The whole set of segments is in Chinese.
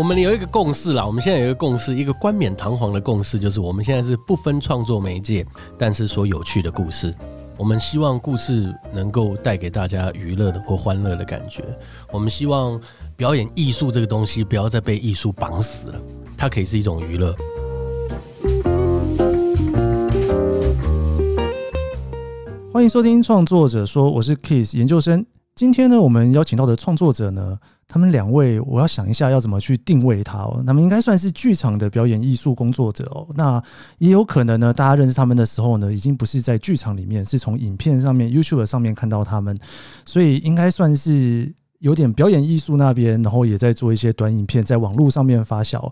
我们有一个共识啦，我们现在有一个共识，一个冠冕堂皇的共识，就是我们现在是不分创作媒介，但是说有趣的故事。我们希望故事能够带给大家娱乐的或欢乐的感觉。我们希望表演艺术这个东西不要再被艺术绑死了，它可以是一种娱乐。欢迎收听创作者说，我是 Kiss 研究生。今天呢，我们邀请到的创作者呢，他们两位，我要想一下要怎么去定位他哦。他们应该算是剧场的表演艺术工作者哦。那也有可能呢，大家认识他们的时候呢，已经不是在剧场里面，是从影片上面、YouTube 上面看到他们，所以应该算是。有点表演艺术那边，然后也在做一些短影片，在网络上面发酵。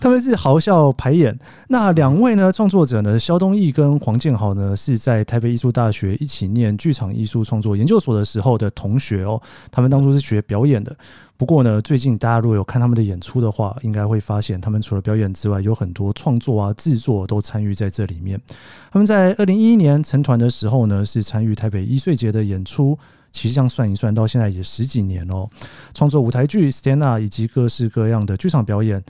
他们是豪笑排演。那两位呢，创作者呢，萧东义跟黄建豪呢，是在台北艺术大学一起念剧场艺术创作研究所的时候的同学哦。他们当初是学表演的。不过呢，最近大家如果有看他们的演出的话，应该会发现他们除了表演之外，有很多创作啊、制作都参与在这里面。他们在二零一一年成团的时候呢，是参与台北一岁节的演出。其实这样算一算，到现在也十几年哦。创作舞台剧、stand up 以及各式各样的剧场表演，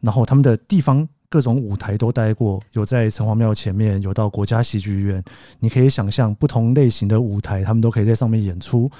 然后他们的地方各种舞台都待过，有在城隍庙前面，有到国家戏剧院。你可以想象不同类型的舞台，他们都可以在上面演出。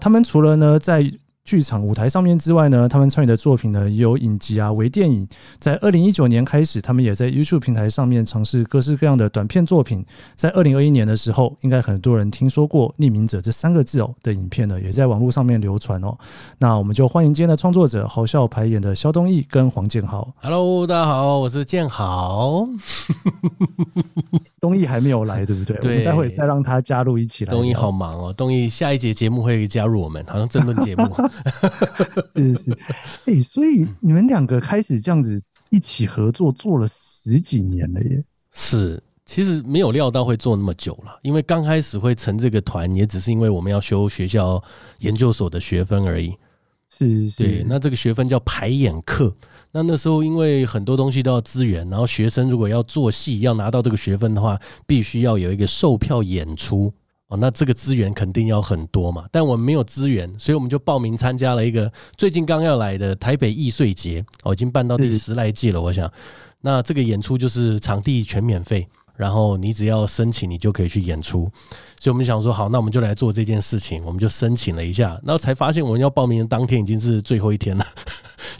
他们除了呢在剧场舞台上面之外呢，他们参与的作品呢也有影集啊、微电影。在二零一九年开始，他们也在 YouTube 平台上面尝试各式各样的短片作品。在二零二一年的时候，应该很多人听说过“匿名者”这三个字哦的影片呢，也在网络上面流传哦。那我们就欢迎今天的创作者，豪笑排演的肖东义跟黄建豪。Hello，大家好，我是建豪。东义还没有来，对不对？对，我们待会再让他加入一起来。东义好忙哦，东义下一节节目会加入我们，好像争论节目。是是，哎、欸，所以你们两个开始这样子一起合作，做了十几年了耶。是，其实没有料到会做那么久了，因为刚开始会成这个团，也只是因为我们要修学校研究所的学分而已。是是，对，那这个学分叫排演课。那那时候因为很多东西都要资源，然后学生如果要做戏，要拿到这个学分的话，必须要有一个售票演出。哦，那这个资源肯定要很多嘛，但我们没有资源，所以我们就报名参加了一个最近刚要来的台北艺穗节，哦，已经办到第十来季了。我想，那这个演出就是场地全免费，然后你只要申请，你就可以去演出。所以我们想说，好，那我们就来做这件事情，我们就申请了一下，然后才发现我们要报名的当天已经是最后一天了。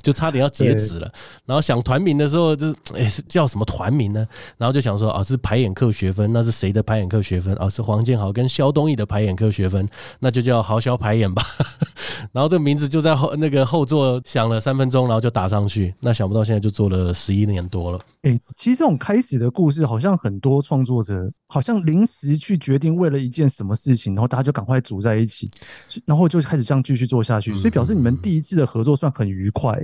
就差点要截止了，然后想团名的时候就，就哎叫什么团名呢？然后就想说啊，是排演课学分，那是谁的排演课学分？哦，是黄建豪跟肖东义的排演课学分，那就叫豪肖排演吧。然后这个名字就在后那个后座想了三分钟，然后就打上去。那想不到现在就做了十一年多了。哎，其实这种开始的故事，好像很多创作者好像临时去决定为了一件什么事情，然后大家就赶快组在一起，然后就开始这样继续做下去。所以表示你们第一次的合作算很愉快。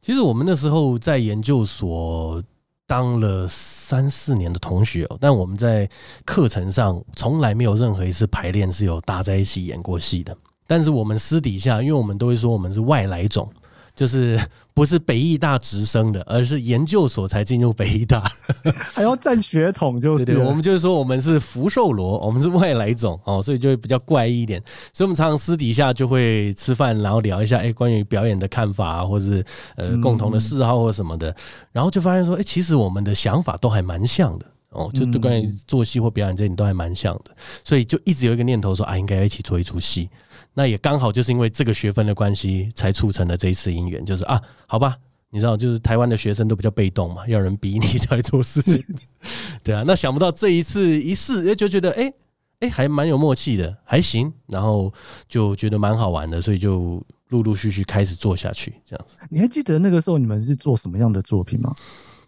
其实我们那时候在研究所当了三四年的同学，但我们在课程上从来没有任何一次排练是有搭在一起演过戏的。但是我们私底下，因为我们都会说我们是外来种。就是不是北艺大直升的，而是研究所才进入北艺大，还要占血统，就是对，对对，我们就是说我们是福寿螺，我们是外来种哦，所以就会比较怪异一点。所以我们常常私底下就会吃饭，然后聊一下哎，关于表演的看法啊，或是呃共同的嗜好或什么的，然后就发现说，哎，其实我们的想法都还蛮像的哦，就对关于做戏或表演这点都还蛮像的，所以就一直有一个念头说啊，应该要一起做一出戏。那也刚好就是因为这个学分的关系，才促成了这一次姻缘。就是啊，好吧，你知道，就是台湾的学生都比较被动嘛，要人逼你才做事情。对啊，那想不到这一次一试，就觉得哎哎，还蛮有默契的，还行。然后就觉得蛮好玩的，所以就陆陆续续开始做下去，这样子。你还记得那个时候你们是做什么样的作品吗？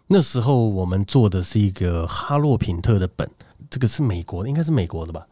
那时候我们做的是一个哈洛品特的本，这个是美国的，应该是美国的吧。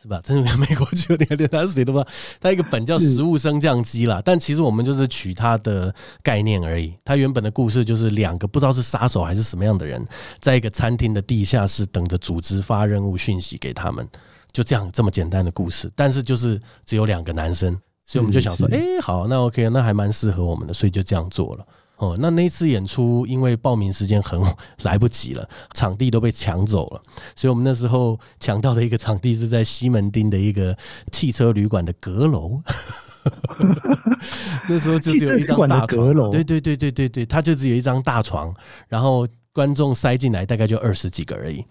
是吧？真的美国就连连他是谁都不知道。他一个本叫《食物升降机》啦，但其实我们就是取他的概念而已。他原本的故事就是两个不知道是杀手还是什么样的人，在一个餐厅的地下室等着组织发任务讯息给他们，就这样这么简单的故事。但是就是只有两个男生，所以我们就想说，哎，好，那 OK，那还蛮适合我们的，所以就这样做了。哦，那那次演出因为报名时间很 来不及了，场地都被抢走了，所以我们那时候抢到的一个场地是在西门町的一个汽车旅馆的阁楼。那时候就只有一张大床，对对对对对对，它就只有一张大床，然后观众塞进来大概就二十几个而已。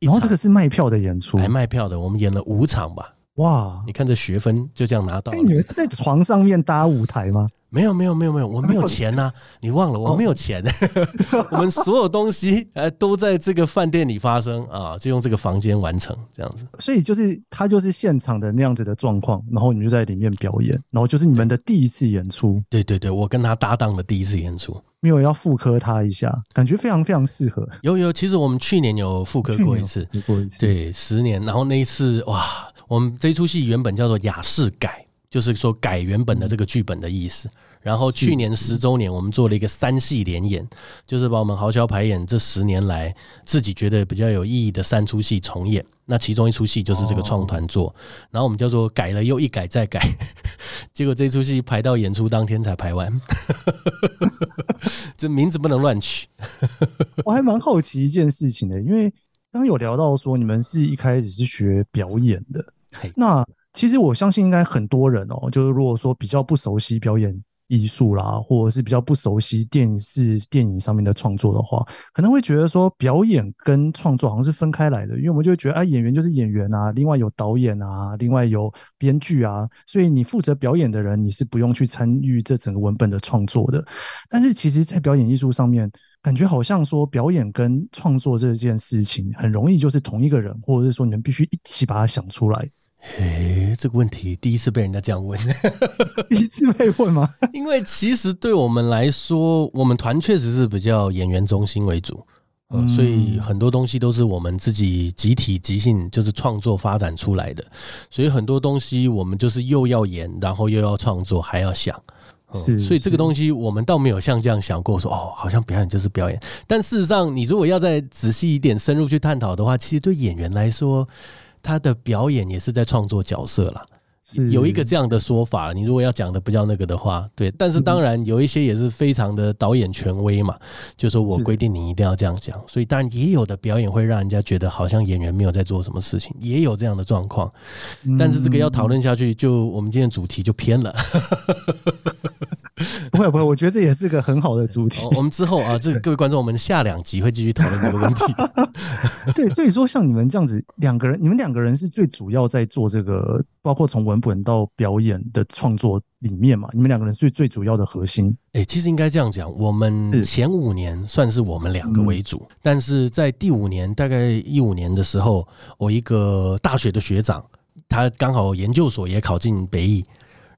然后这个是卖票的演出，还卖票的，我们演了五场吧。哇，你看这学分就这样拿到了。你们是在床上面搭舞台吗？没有没有没有没有，我没有钱呐、啊！你忘了我没有钱，我们所有东西呃都在这个饭店里发生啊，就用这个房间完成这样子。所以就是他就是现场的那样子的状况，然后你就在里面表演，然后就是你们的第一次演出。对对对，我跟他搭档的第一次演出，没有要复刻他一下，感觉非常非常适合。有有，其实我们去年有复刻过一次，过一次，对，十年，然后那一次哇，我们这出戏原本叫做雅士改。就是说改原本的这个剧本的意思，然后去年十周年，我们做了一个三戏连演，就是把我们豪销排演这十年来自己觉得比较有意义的三出戏重演。那其中一出戏就是这个创团做，然后我们叫做改了又一改再改，结果这出戏排到演出当天才排完，这名字不能乱取。我还蛮好奇一件事情的，因为刚刚有聊到说你们是一开始是学表演的，那。其实我相信，应该很多人哦，就是如果说比较不熟悉表演艺术啦，或者是比较不熟悉电视、电影上面的创作的话，可能会觉得说表演跟创作好像是分开来的，因为我们就会觉得啊，演员就是演员啊，另外有导演啊，另外有编剧啊，所以你负责表演的人，你是不用去参与这整个文本的创作的。但是其实，在表演艺术上面，感觉好像说表演跟创作这件事情，很容易就是同一个人，或者是说你们必须一起把它想出来。哎，这个问题第一次被人家这样问，第一次被问吗？因为其实对我们来说，我们团确实是比较演员中心为主，嗯，所以很多东西都是我们自己集体即兴就是创作发展出来的，所以很多东西我们就是又要演，然后又要创作，还要想，是，所以这个东西我们倒没有像这样想过说，哦，好像表演就是表演，但事实上，你如果要再仔细一点、深入去探讨的话，其实对演员来说。他的表演也是在创作角色啦，是有一个这样的说法。你如果要讲的不叫那个的话，对。但是当然有一些也是非常的导演权威嘛，就是说我规定你一定要这样讲。所以当然也有的表演会让人家觉得好像演员没有在做什么事情，也有这样的状况。但是这个要讨论下去，就我们今天主题就偏了。不会不会，我觉得这也是个很好的主题。我们之后啊，这各位观众，我们下两集会继续讨论这个问题。对，所以说像你们这样子两个人，你们两个人是最主要在做这个，包括从文本到表演的创作里面嘛？你们两个人是最主要的核心。哎，其实应该这样讲，我们前五年算是我们两个为主，但是在第五年，大概一五年的时候，我一个大学的学长，他刚好研究所也考进北艺。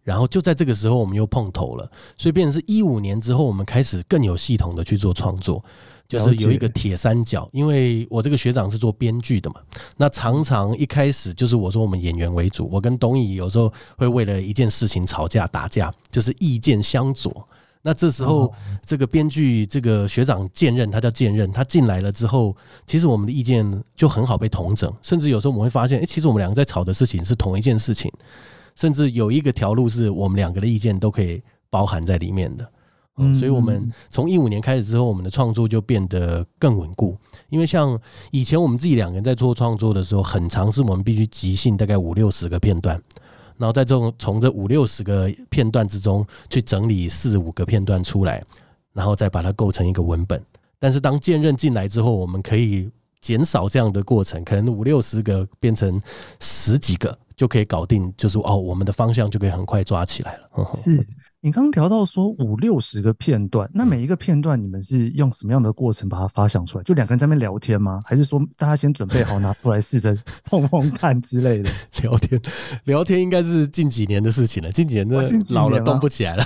然后就在这个时候，我们又碰头了，所以变成是一五年之后，我们开始更有系统的去做创作，就是有一个铁三角。因为我这个学长是做编剧的嘛，那常常一开始就是我说我们演员为主，我跟东义有时候会为了一件事情吵架打架，就是意见相左。那这时候这个编剧这个学长兼任，他叫兼任，他进来了之后，其实我们的意见就很好被同整，甚至有时候我们会发现，哎，其实我们两个在吵的事情是同一件事情。甚至有一个条路是我们两个的意见都可以包含在里面的，嗯，所以我们从一五年开始之后，我们的创作就变得更稳固。因为像以前我们自己两个人在做创作的时候，很常是我们必须即兴大概五六十个片段，然后在这种从这五六十个片段之中去整理四五个片段出来，然后再把它构成一个文本。但是当剑刃进来之后，我们可以减少这样的过程，可能五六十个变成十几个。就可以搞定，就是哦，我们的方向就可以很快抓起来了。是你刚刚聊到说五六十个片段，那每一个片段你们是用什么样的过程把它发想出来？就两个人在那边聊天吗？还是说大家先准备好拿出来试着碰碰看之类的？聊天，聊天应该是近几年的事情了。近几年的老了动不起来了。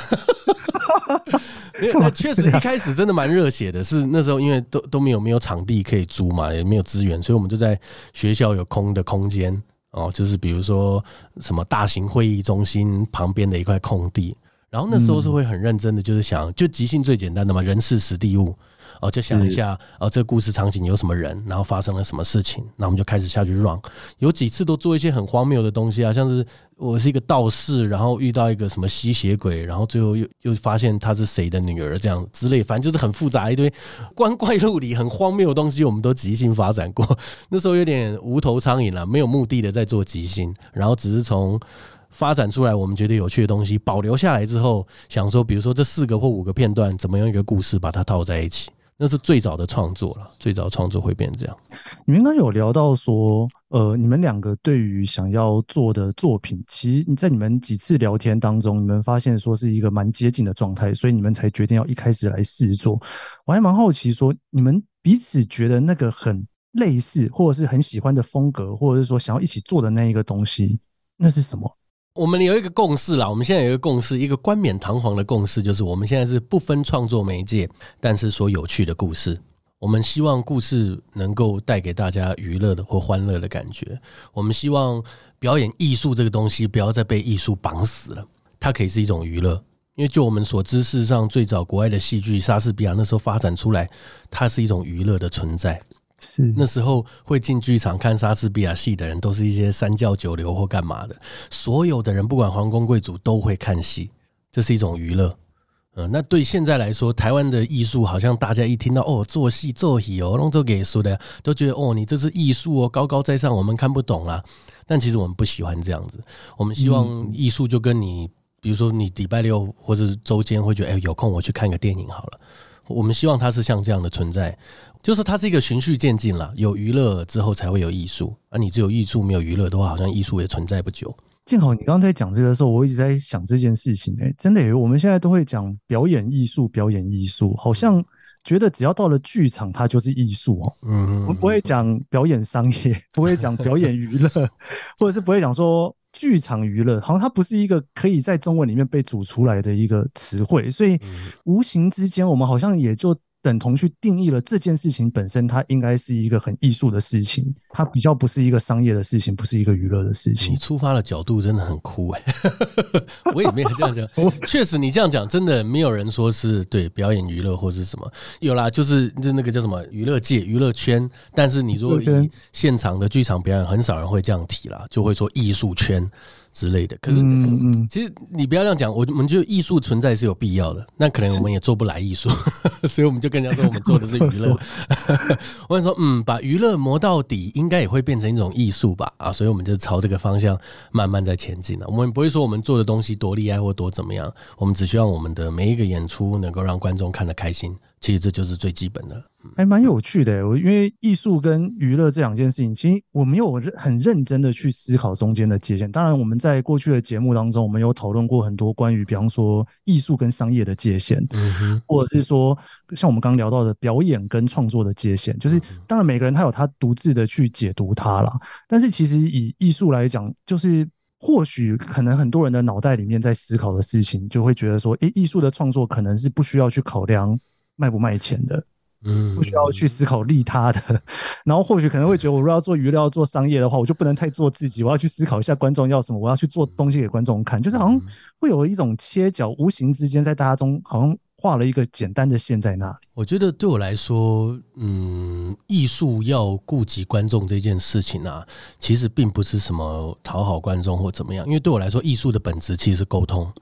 没有，确实一开始真的蛮热血的。是那时候因为都都没有没有场地可以租嘛，也没有资源，所以我们就在学校有空的空间。哦，就是比如说什么大型会议中心旁边的一块空地，然后那时候是会很认真的，就是想就即兴最简单的嘛，人事实地物。哦，就想一下，哦，这个故事场景有什么人，然后发生了什么事情，那我们就开始下去 run。有几次都做一些很荒谬的东西啊，像是我是一个道士，然后遇到一个什么吸血鬼，然后最后又又发现他是谁的女儿这样之类，反正就是很复杂一堆光怪陆离、很荒谬的东西，我们都即兴发展过。那时候有点无头苍蝇了，没有目的的在做即兴，然后只是从发展出来我们觉得有趣的东西保留下来之后，想说，比如说这四个或五个片段，怎么用一个故事把它套在一起。那是最早的创作了，最早创作会变这样。你们刚刚有聊到说，呃，你们两个对于想要做的作品，其实你在你们几次聊天当中，你们发现说是一个蛮接近的状态，所以你们才决定要一开始来试做。我还蛮好奇说，你们彼此觉得那个很类似，或者是很喜欢的风格，或者是说想要一起做的那一个东西，那是什么？我们有一个共识啦，我们现在有一个共识，一个冠冕堂皇的共识，就是我们现在是不分创作媒介，但是说有趣的故事。我们希望故事能够带给大家娱乐的或欢乐的感觉。我们希望表演艺术这个东西不要再被艺术绑死了，它可以是一种娱乐。因为就我们所知，事实上最早国外的戏剧莎士比亚那时候发展出来，它是一种娱乐的存在。是那时候会进剧场看莎士比亚戏的人，都是一些三教九流或干嘛的。所有的人，不管皇宫贵族，都会看戏，这是一种娱乐。嗯，那对现在来说，台湾的艺术好像大家一听到哦，做戏做戏哦，弄做给说的，都觉得哦，你这是艺术哦，高高在上，我们看不懂啦。但其实我们不喜欢这样子，我们希望艺术就跟你，比如说你礼拜六或者周间会觉得，哎，有空我去看个电影好了。我们希望它是像这样的存在。就是它是一个循序渐进啦，有娱乐之后才会有艺术，而你只有艺术没有娱乐的话，好像艺术也存在不久。静好，你刚才讲这个的时候，我一直在想这件事情、欸。哎，真的、欸，我们现在都会讲表演艺术，表演艺术，好像觉得只要到了剧场，它就是艺术哦。嗯，我们不会讲表演商业，不会讲表演娱乐，或者是不会讲说剧场娱乐，好像它不是一个可以在中文里面被组出来的一个词汇，所以无形之间，我们好像也就。等同去定义了这件事情本身，它应该是一个很艺术的事情，它比较不是一个商业的事情，不是一个娱乐的事情。你出发的角度真的很酷哎，我也没有这样讲。确实，你这样讲，真的没有人说是对表演娱乐或是什么。有啦，就是就那个叫什么娱乐界、娱乐圈。但是你如果以现场的剧场表演，很少人会这样提啦，就会说艺术圈。之类的，可是其实你不要这样讲，我们觉得艺术存在是有必要的。那可能我们也做不来艺术，所以我们就跟人家说我们做的是娱乐。我跟你说，嗯，把娱乐磨到底，应该也会变成一种艺术吧？啊，所以我们就朝这个方向慢慢在前进了。我们不会说我们做的东西多厉害或多怎么样，我们只希望我们的每一个演出能够让观众看得开心。其实这就是最基本的，还蛮有趣的。我因为艺术跟娱乐这两件事情，其实我没有很认真的去思考中间的界限。当然，我们在过去的节目当中，我们有讨论过很多关于，比方说艺术跟商业的界限，嗯哼，或者是说像我们刚刚聊到的表演跟创作的界限，就是当然每个人他有他独自的去解读它啦。但是其实以艺术来讲，就是或许可能很多人的脑袋里面在思考的事情，就会觉得说，诶，艺术的创作可能是不需要去考量。卖不卖钱的，嗯，不需要去思考利他的，然后或许可能会觉得，我如果要做娱乐、要做商业的话，我就不能太做自己，我要去思考一下观众要什么，我要去做东西给观众看，就是好像会有一种切角，无形之间在大家中好像画了一个简单的线在那里。我觉得对我来说，嗯，艺术要顾及观众这件事情啊，其实并不是什么讨好观众或怎么样，因为对我来说，艺术的本质其实是沟通。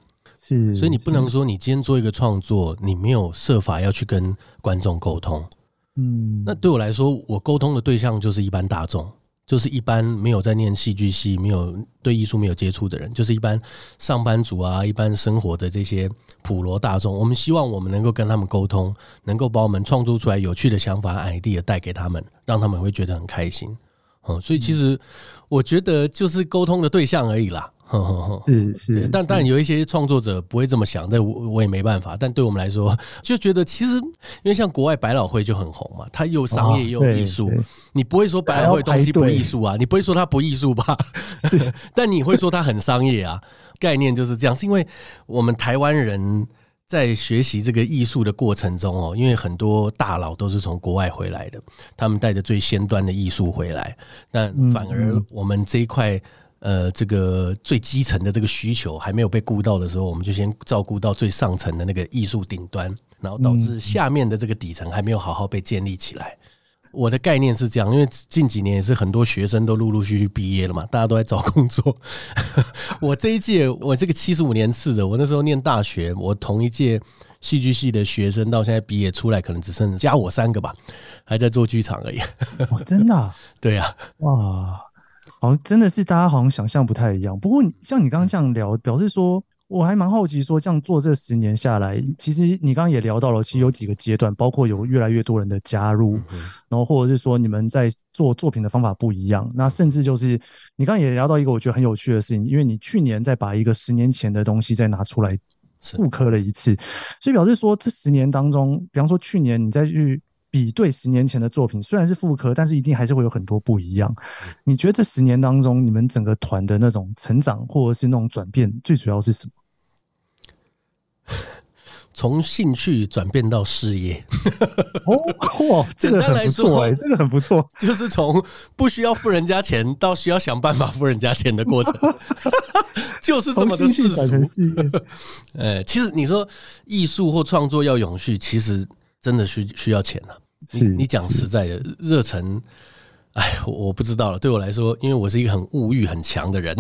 是，所以你不能说你今天做一个创作，你没有设法要去跟观众沟通。嗯，那对我来说，我沟通的对象就是一般大众，就是一般没有在念戏剧系、没有对艺术没有接触的人，就是一般上班族啊，一般生活的这些普罗大众。我们希望我们能够跟他们沟通，能够把我们创作出来有趣的想法、idea 带给他们，让他们会觉得很开心。嗯，所以其实我觉得就是沟通的对象而已啦。呵呵呵，是是，但当然有一些创作者不会这么想，但我我也没办法。但对我们来说，就觉得其实因为像国外百老汇就很红嘛，它又商业又艺术，你不会说百老汇东西不艺术啊，你不会说它不艺术吧？但你会说它很商业啊，概念就是这样。是因为我们台湾人在学习这个艺术的过程中哦，因为很多大佬都是从国外回来的，他们带着最先端的艺术回来，但反而我们这一块。呃，这个最基层的这个需求还没有被顾到的时候，我们就先照顾到最上层的那个艺术顶端，然后导致下面的这个底层还没有好好被建立起来。我的概念是这样，因为近几年也是很多学生都陆陆续续毕业了嘛，大家都在找工作。我这一届，我这个七十五年次的，我那时候念大学，我同一届戏剧系的学生到现在毕业出来，可能只剩加我三个吧，还在做剧场而已。哦，真的啊？对呀，哇。好像真的是大家好像想象不太一样。不过像你刚刚这样聊，表示说我还蛮好奇，说这样做这十年下来，其实你刚刚也聊到了，其实有几个阶段，包括有越来越多人的加入，然后或者是说你们在做作品的方法不一样，那甚至就是你刚刚也聊到一个我觉得很有趣的事情，因为你去年再把一个十年前的东西再拿出来复刻了一次，所以表示说这十年当中，比方说去年你再去。比对十年前的作品，虽然是复刻，但是一定还是会有很多不一样。你觉得这十年当中，你们整个团的那种成长，或者是那种转变，最主要是什么？从兴趣转变到事业。哦，哇，这个很不错哎，这个很不错，就是从不需要付人家钱到需要想办法付人家钱的过程，就是这么的世俗。呃，其实你说艺术或创作要永续，其实真的需需要钱啊。你你讲实在的，热忱，哎，我不知道了。对我来说，因为我是一个很物欲很强的人，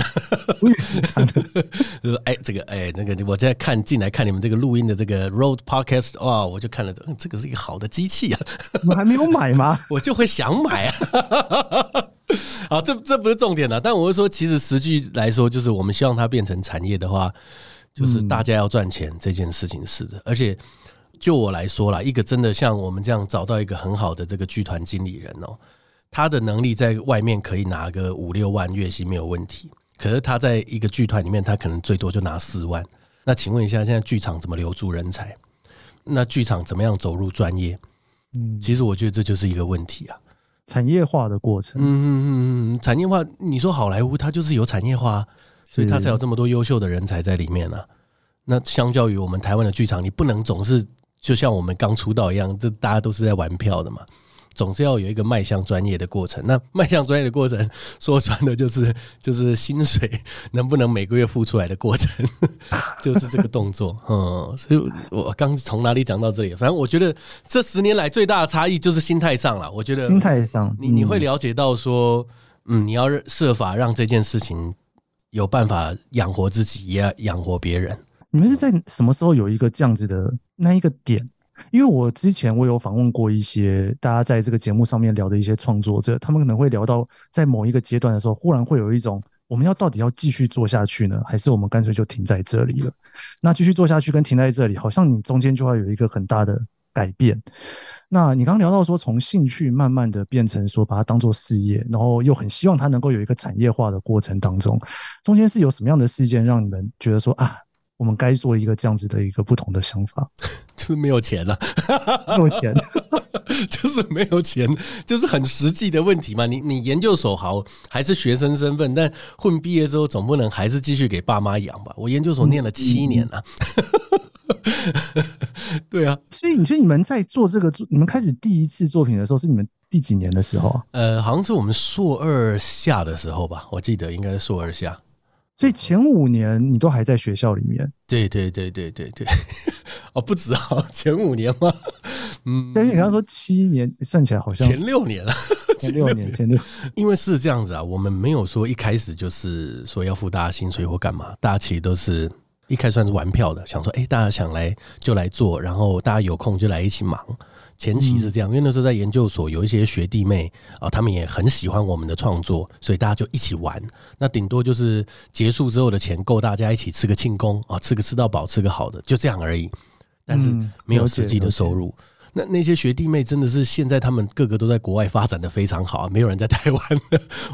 物欲很强的。就是哎，这个哎，那个我在看进来看你们这个录音的这个 Road Podcast，哇，我就看了，这个是一个好的机器啊。我还没有买吗？我就会想买啊。好，这这不是重点了。但我是说，其实实际来说，就是我们希望它变成产业的话，就是大家要赚钱这件事情是的，而且。就我来说啦，一个真的像我们这样找到一个很好的这个剧团经理人哦，他的能力在外面可以拿个五六万月薪没有问题，可是他在一个剧团里面，他可能最多就拿四万。那请问一下，现在剧场怎么留住人才？那剧场怎么样走入专业？嗯，其实我觉得这就是一个问题啊，产业化的过程。嗯嗯嗯嗯，产业化，你说好莱坞它就是有产业化，所以它才有这么多优秀的人才在里面啊。那相较于我们台湾的剧场，你不能总是。就像我们刚出道一样，这大家都是在玩票的嘛，总是要有一个迈向专业的过程。那 迈向专业的过程，说穿的就是就是薪水能不能每个月付出来的过程，就是这个动作。嗯，所以我刚从哪里讲到这里？反正我觉得这十年来最大的差异就是心态上了。我觉得心态上，你你会了解到说，嗯，你要设法让这件事情有办法养活自己，也养活别人。你们是在什么时候有一个这样子的那一个点？因为我之前我有访问过一些大家在这个节目上面聊的一些创作者，他们可能会聊到在某一个阶段的时候，忽然会有一种我们要到底要继续做下去呢，还是我们干脆就停在这里了？那继续做下去跟停在这里，好像你中间就会有一个很大的改变。那你刚刚聊到说，从兴趣慢慢的变成说把它当做事业，然后又很希望它能够有一个产业化的过程当中，中间是有什么样的事件让你们觉得说啊？我们该做一个这样子的一个不同的想法，就是没有钱了，没有钱，就是没有钱，就是很实际的问题嘛。你你研究所好，还是学生身份，但混毕业之后总不能还是继续给爸妈养吧？我研究所念了七年了，对啊。所以你说你们在做这个，你们开始第一次作品的时候，是你们第几年的时候啊？呃，好像是我们硕二下的时候吧，我记得应该是硕二下。所以前五年你都还在学校里面？对对对对对对，哦，不止啊，前五年吗？嗯，但是你刚刚说七年，算起来好像前六年了，前六年，前六。因为是这样子啊，我们没有说一开始就是说要付大家薪水或干嘛，大家其实都是一开始算是玩票的，想说，哎，大家想来就来做，然后大家有空就来一起忙。前期是这样，因为那时候在研究所有一些学弟妹啊，他们也很喜欢我们的创作，所以大家就一起玩。那顶多就是结束之后的钱够大家一起吃个庆功啊，吃个吃到饱，吃个好的，就这样而已。但是没有实际的收入。那那些学弟妹真的是现在他们个个都在国外发展的非常好，没有人在台湾。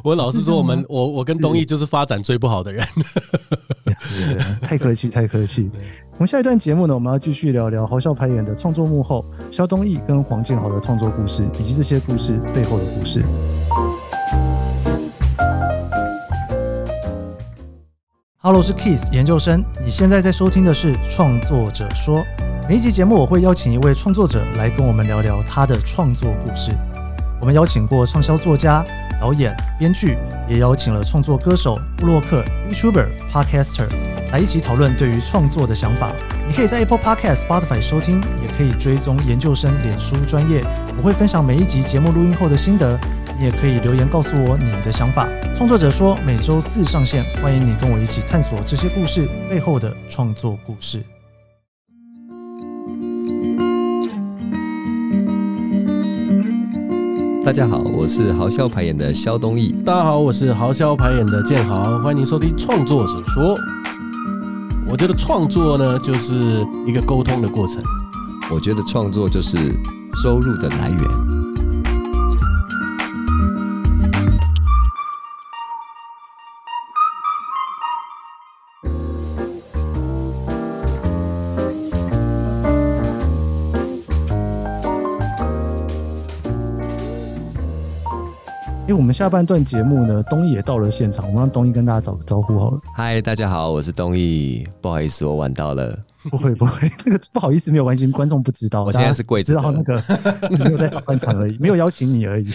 我老实说，我们我我跟东义就是发展最不好的人。太客气，太客气。我们下一段节目呢，我们要继续聊聊豪笑排演的创作幕后，萧东义跟黄建豪的创作故事，以及这些故事背后的故事。Hello，是 Keith 研究生，你现在在收听的是《创作者说》。每一集节目，我会邀请一位创作者来跟我们聊聊他的创作故事。我们邀请过畅销作家、导演、编剧，也邀请了创作歌手、布洛克、YouTuber、Podcaster 来一起讨论对于创作的想法。你可以在 Apple Podcast、Spotify 收听，也可以追踪研究生脸书专业。我会分享每一集节目录音后的心得，你也可以留言告诉我你的想法。创作者说每周四上线，欢迎你跟我一起探索这些故事背后的创作故事。大家好，我是豪笑排演的肖东义。大家好，我是豪笑排演的建豪。欢迎收听创作者说。我觉得创作呢，就是一个沟通的过程。我觉得创作就是收入的来源。我们下半段节目呢，东义也到了现场，我们让东义跟大家打个招呼好了。嗨，大家好，我是东义，不好意思，我晚到了。不会不会，那个不好意思没有关系，观众不知道。我现在是跪着，知道那个 没有在上半场而已，没有邀请你而已。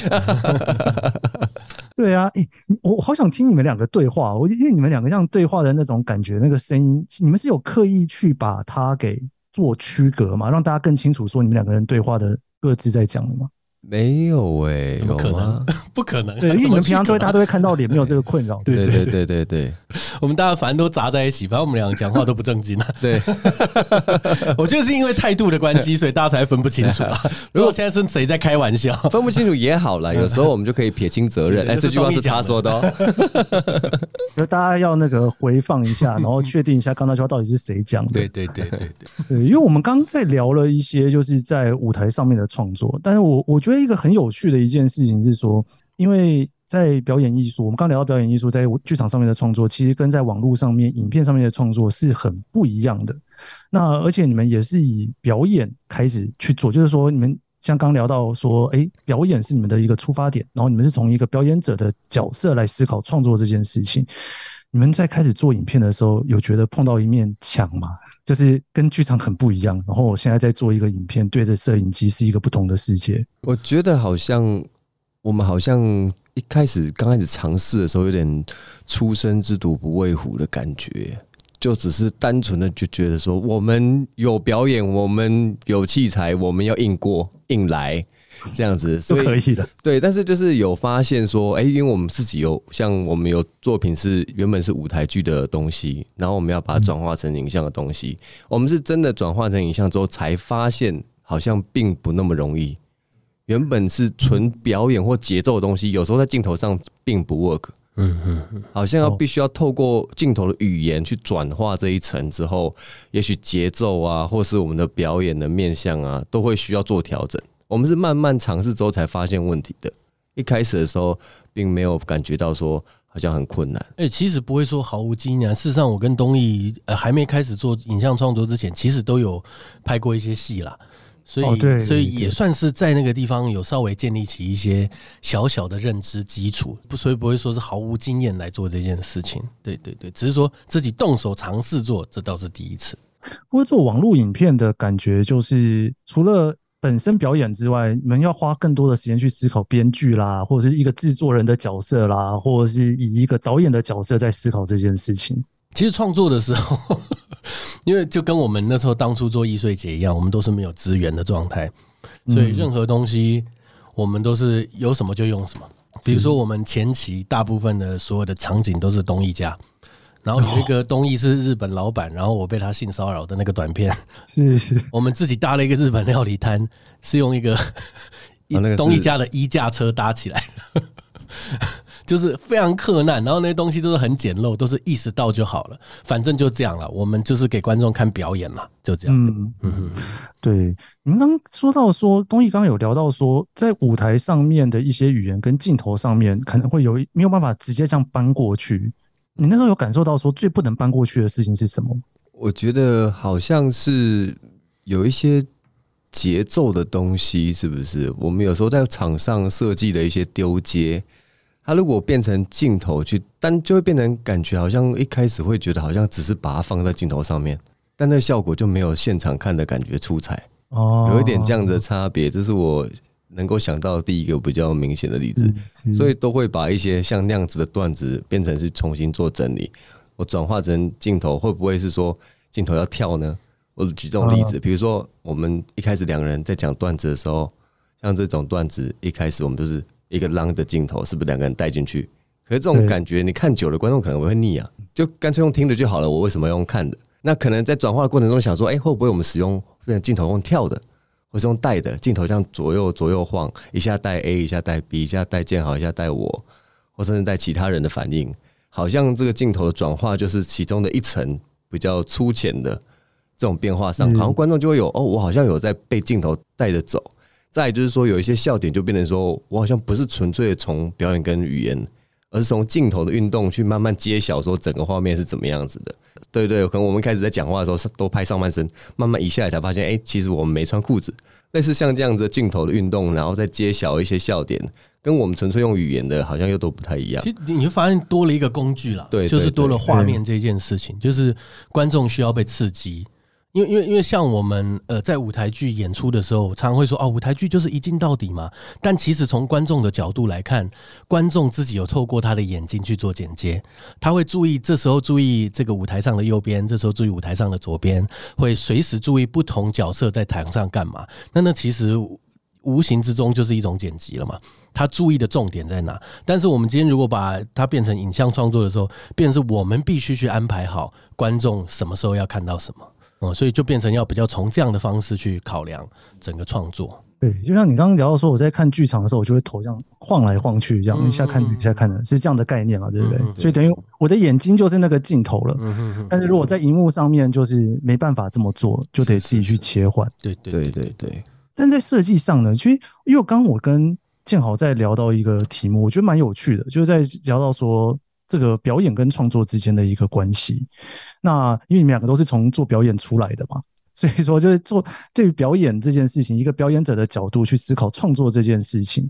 对啊，哎、欸，我好想听你们两个对话，我因为你们两个这样对话的那种感觉，那个声音，你们是有刻意去把它给做区隔嘛？让大家更清楚说你们两个人对话的各自在讲的吗？没有哎、欸，怎么可能？不可能。对，因为你们平常都会，大家都会看到脸，没有这个困扰。对对对对对，我们大家反正都砸在一起，反正我们两个讲话都不正经啊。对，我觉得是因为态度的关系，所以大家才分不清楚啊。如果现在是谁在开玩笑，分不清楚也好了。有时候我们就可以撇清责任。哎，这句话是他说的哦。就大家要那个回放一下，然后确定一下刚才那句话到底是谁讲的。对对对对对。对，因为我们刚刚在聊了一些就是在舞台上面的创作，但是我我觉得一个很有趣的。一件事情是说，因为在表演艺术，我们刚聊到表演艺术在剧场上面的创作，其实跟在网络上面、影片上面的创作是很不一样的。那而且你们也是以表演开始去做，就是说你们像刚聊到说，哎，表演是你们的一个出发点，然后你们是从一个表演者的角色来思考创作这件事情。你们在开始做影片的时候，有觉得碰到一面墙吗？就是跟剧场很不一样。然后我现在在做一个影片，对着摄影机是一个不同的世界。我觉得好像我们好像一开始刚开始尝试的时候，有点初生之犊不畏虎的感觉，就只是单纯的就觉得说，我们有表演，我们有器材，我们要硬过硬来。这样子 所以可以的，对，但是就是有发现说，哎，因为我们自己有像我们有作品是原本是舞台剧的东西，然后我们要把它转化成影像的东西，我们是真的转化成影像之后，才发现好像并不那么容易。原本是纯表演或节奏的东西，有时候在镜头上并不 work。嗯嗯，好像要必须要透过镜头的语言去转化这一层之后，也许节奏啊，或是我们的表演的面向啊，都会需要做调整。我们是慢慢尝试之后才发现问题的，一开始的时候并没有感觉到说好像很困难。哎，其实不会说毫无经验。事实上，我跟东义呃还没开始做影像创作之前，其实都有拍过一些戏啦，所以所以也算是在那个地方有稍微建立起一些小小的认知基础，不所以不会说是毫无经验来做这件事情。对对对，只是说自己动手尝试做，这倒是第一次。不过做网络影片的感觉就是除了。本身表演之外，你们要花更多的时间去思考编剧啦，或者是一个制作人的角色啦，或者是以一个导演的角色在思考这件事情。其实创作的时候，因为就跟我们那时候当初做易碎节一样，我们都是没有资源的状态，所以任何东西我们都是有什么就用什么。比如说，我们前期大部分的所有的场景都是东一家。然后有一个东义是日本老板，然后我被他性骚扰的那个短片，是是，我们自己搭了一个日本料理摊，是用一个 东义家的衣架车搭起来的，就是非常克难。然后那些东西都是很简陋，都是意识到就好了，反正就这样了。我们就是给观众看表演嘛，就这样。嗯嗯，对。您刚刚说到说东义刚刚有聊到说，在舞台上面的一些语言跟镜头上面可能会有没有办法直接这样搬过去。你那时候有感受到说最不能搬过去的事情是什么？我觉得好像是有一些节奏的东西，是不是？我们有时候在场上设计的一些丢接，它如果变成镜头去，但就会变成感觉好像一开始会觉得好像只是把它放在镜头上面，但那效果就没有现场看的感觉出彩。哦，有一点这样的差别，这是我能够想到第一个比较明显的例子，所以都会把一些像那样子的段子变成是重新做整理。我转化成镜头，会不会是说镜头要跳呢？我举这种例子，比如说我们一开始两个人在讲段子的时候，像这种段子一开始我们都是一个 long 的镜头，是不是两个人带进去？可是这种感觉你看久了，观众可能会腻啊，就干脆用听的就好了。我为什么要用看的？那可能在转化的过程中想说，哎，会不会我们使用变成镜头用跳的？或是用带的镜头，这样左右左右晃，一下带 A，一下带 B，一下带建豪，一下带我，或甚至带其他人的反应，好像这个镜头的转化就是其中的一层比较粗浅的这种变化上，好像观众就会有哦，我好像有在被镜头带着走。再就是说，有一些笑点就变成说我好像不是纯粹的从表演跟语言。而是从镜头的运动去慢慢揭晓，说整个画面是怎么样子的。对对，可能我们开始在讲话的时候是都拍上半身，慢慢一下来才发现，哎，其实我们没穿裤子。类似像这样子镜头的运动，然后再揭晓一些笑点，跟我们纯粹用语言的，好像又都不太一样。其实你会发现多了一个工具了，对，就是多了画面这件事情，就是观众需要被刺激。因为因为因为像我们呃在舞台剧演出的时候，常常会说哦，舞台剧就是一镜到底嘛。但其实从观众的角度来看，观众自己有透过他的眼睛去做剪接，他会注意这时候注意这个舞台上的右边，这时候注意舞台上的左边，会随时注意不同角色在台上干嘛。那那其实无形之中就是一种剪辑了嘛。他注意的重点在哪？但是我们今天如果把它变成影像创作的时候，变成是我们必须去安排好观众什么时候要看到什么。哦，所以就变成要比较从这样的方式去考量整个创作。对，就像你刚刚聊到说，我在看剧场的时候，我就会头这样晃来晃去，这样一下看一下看的，是这样的概念嘛？对不对？所以等于我的眼睛就是那个镜头了。但是如果在荧幕上面，就是没办法这么做，就得自己去切换。对对对对。但在设计上呢，其实因为刚刚我跟建豪在聊到一个题目，我觉得蛮有趣的，就是在聊到说。这个表演跟创作之间的一个关系，那因为你们两个都是从做表演出来的嘛，所以说就是做对于表演这件事情，一个表演者的角度去思考创作这件事情，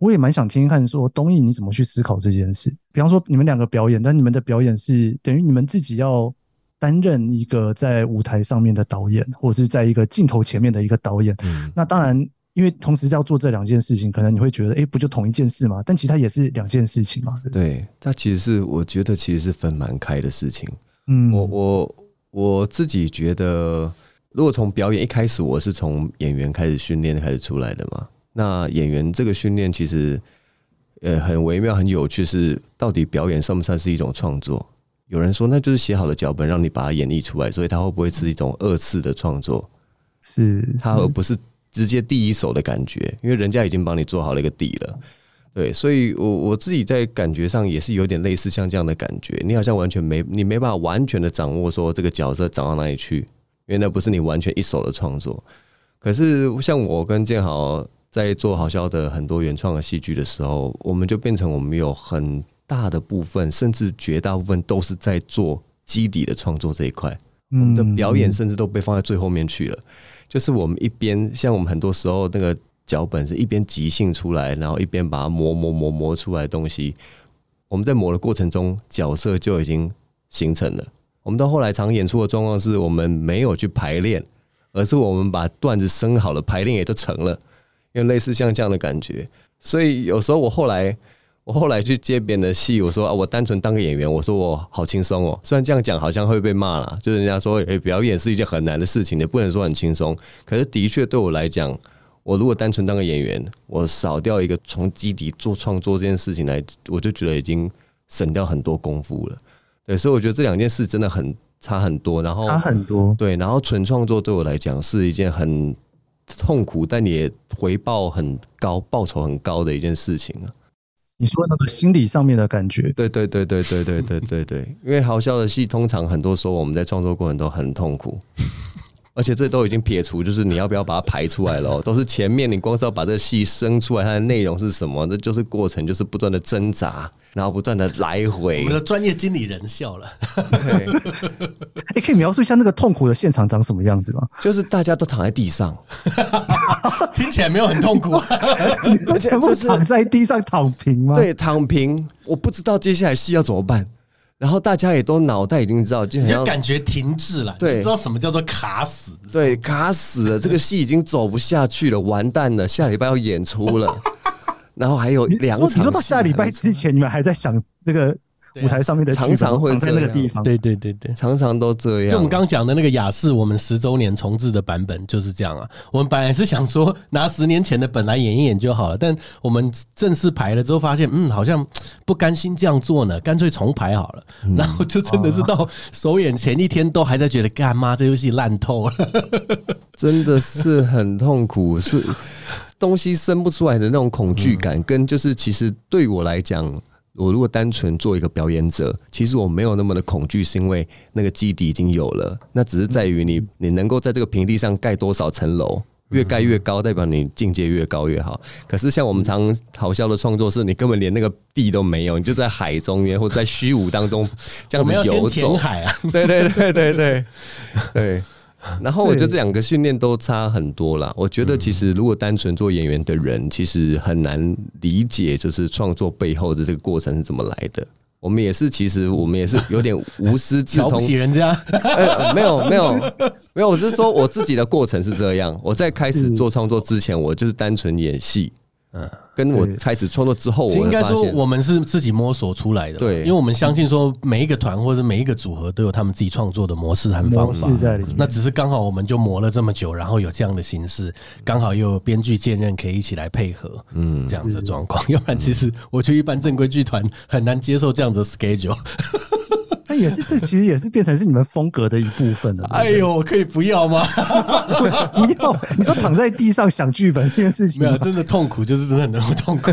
我也蛮想听听看，说东艺你怎么去思考这件事？比方说你们两个表演，但你们的表演是等于你们自己要担任一个在舞台上面的导演，或者是在一个镜头前面的一个导演，嗯、那当然。因为同时要做这两件事情，可能你会觉得，哎，不就同一件事吗？但其实它也是两件事情嘛。对，它其实是我觉得其实是分蛮开的事情。嗯，我我我自己觉得，如果从表演一开始，我是从演员开始训练开始出来的嘛。那演员这个训练其实，呃，很微妙、很有趣，是到底表演算不算是一种创作？有人说，那就是写好的脚本让你把它演绎出来，所以它会不会是一种二次的创作？是，它而不是。直接第一手的感觉，因为人家已经帮你做好了一个底了，对，所以我我自己在感觉上也是有点类似像这样的感觉，你好像完全没你没办法完全的掌握说这个角色长到哪里去，因为那不是你完全一手的创作。可是像我跟建豪在做好笑的很多原创的戏剧的时候，我们就变成我们有很大的部分，甚至绝大部分都是在做基底的创作这一块，我们的表演甚至都被放在最后面去了。就是我们一边像我们很多时候那个脚本是一边即兴出来，然后一边把它磨磨磨磨出来的东西。我们在磨的过程中，角色就已经形成了。我们到后来常演出的状况是我们没有去排练，而是我们把段子生好了，排练也就成了。因为类似像这样的感觉，所以有时候我后来。我后来去接别人的戏，我说啊，我单纯当个演员，我说我好轻松哦。虽然这样讲好像会被骂啦，就是人家说，诶，表演是一件很难的事情，也不能说很轻松。可是的确对我来讲，我如果单纯当个演员，我少掉一个从基底做创作这件事情来，我就觉得已经省掉很多功夫了。对，所以我觉得这两件事真的很差很多。然后差很多，对，然后纯创作对我来讲是一件很痛苦，但也回报很高、报酬很高的一件事情啊。你说那个心理上面的感觉，对对对对对对对对对，因为好笑的戏通常很多时候我们在创作过程都很痛苦，而且这都已经撇除，就是你要不要把它排出来了，都是前面你光是要把这个戏生出来，它的内容是什么，那就是过程，就是不断的挣扎，然后不断的来回。我们的专业经理人笑了，哎，可以描述一下那个痛苦的现场长什么样子吗？就是大家都躺在地上，听起来没有很痛苦，而且就是躺在地上躺平吗？对，躺平，我不知道接下来戏要怎么办。然后大家也都脑袋已经知道，就很像就感觉停滞了，对，知道什么叫做卡死，对，卡死了，这个戏已经走不下去了，完蛋了，下礼拜要演出了，然后还有两场，你说到下礼拜之前，你们还在想这个？舞台上面的常常会在那个地方，对对对对，常常都这样。就我们刚刚讲的那个雅士，我们十周年重置的版本就是这样啊。我们本来是想说拿十年前的本来演一演就好了，但我们正式排了之后发现，嗯，好像不甘心这样做呢，干脆重排好了。然后就真的是到首演前一天都还在觉得，干妈这游戏烂透了，真的是很痛苦，是东西生不出来的那种恐惧感，跟就是其实对我来讲。我如果单纯做一个表演者，其实我没有那么的恐惧，是因为那个基底已经有了。那只是在于你，你能够在这个平地上盖多少层楼，越盖越高，代表你境界越高越好。可是像我们常好笑的创作是，你根本连那个地都没有，你就在海中间或者在虚无当中这样子游走。填海啊！对对对对对对。然后我觉得这两个训练都差很多啦。我觉得其实如果单纯做演员的人，其实很难理解，就是创作背后的这个过程是怎么来的。我们也是，其实我们也是有点无师自通。瞧不起人家？呃，没有没有没有，我是说我自己的过程是这样。我在开始做创作之前，我就是单纯演戏。嗯，跟我开始创作之后，我应该说我们是自己摸索出来的。对，因为我们相信说每一个团或者是每一个组合都有他们自己创作的模式和方法。那只是刚好我们就磨了这么久，然后有这样的形式，刚好又有编剧兼任可以一起来配合，嗯，这样子的状况。要不然其实我觉得一般正规剧团很难接受这样子的 schedule。但也是，这其实也是变成是你们风格的一部分了。哎呦，可以不要吗？不要！你说躺在地上想剧本这件事情，没有真的痛苦，就是真的很痛苦。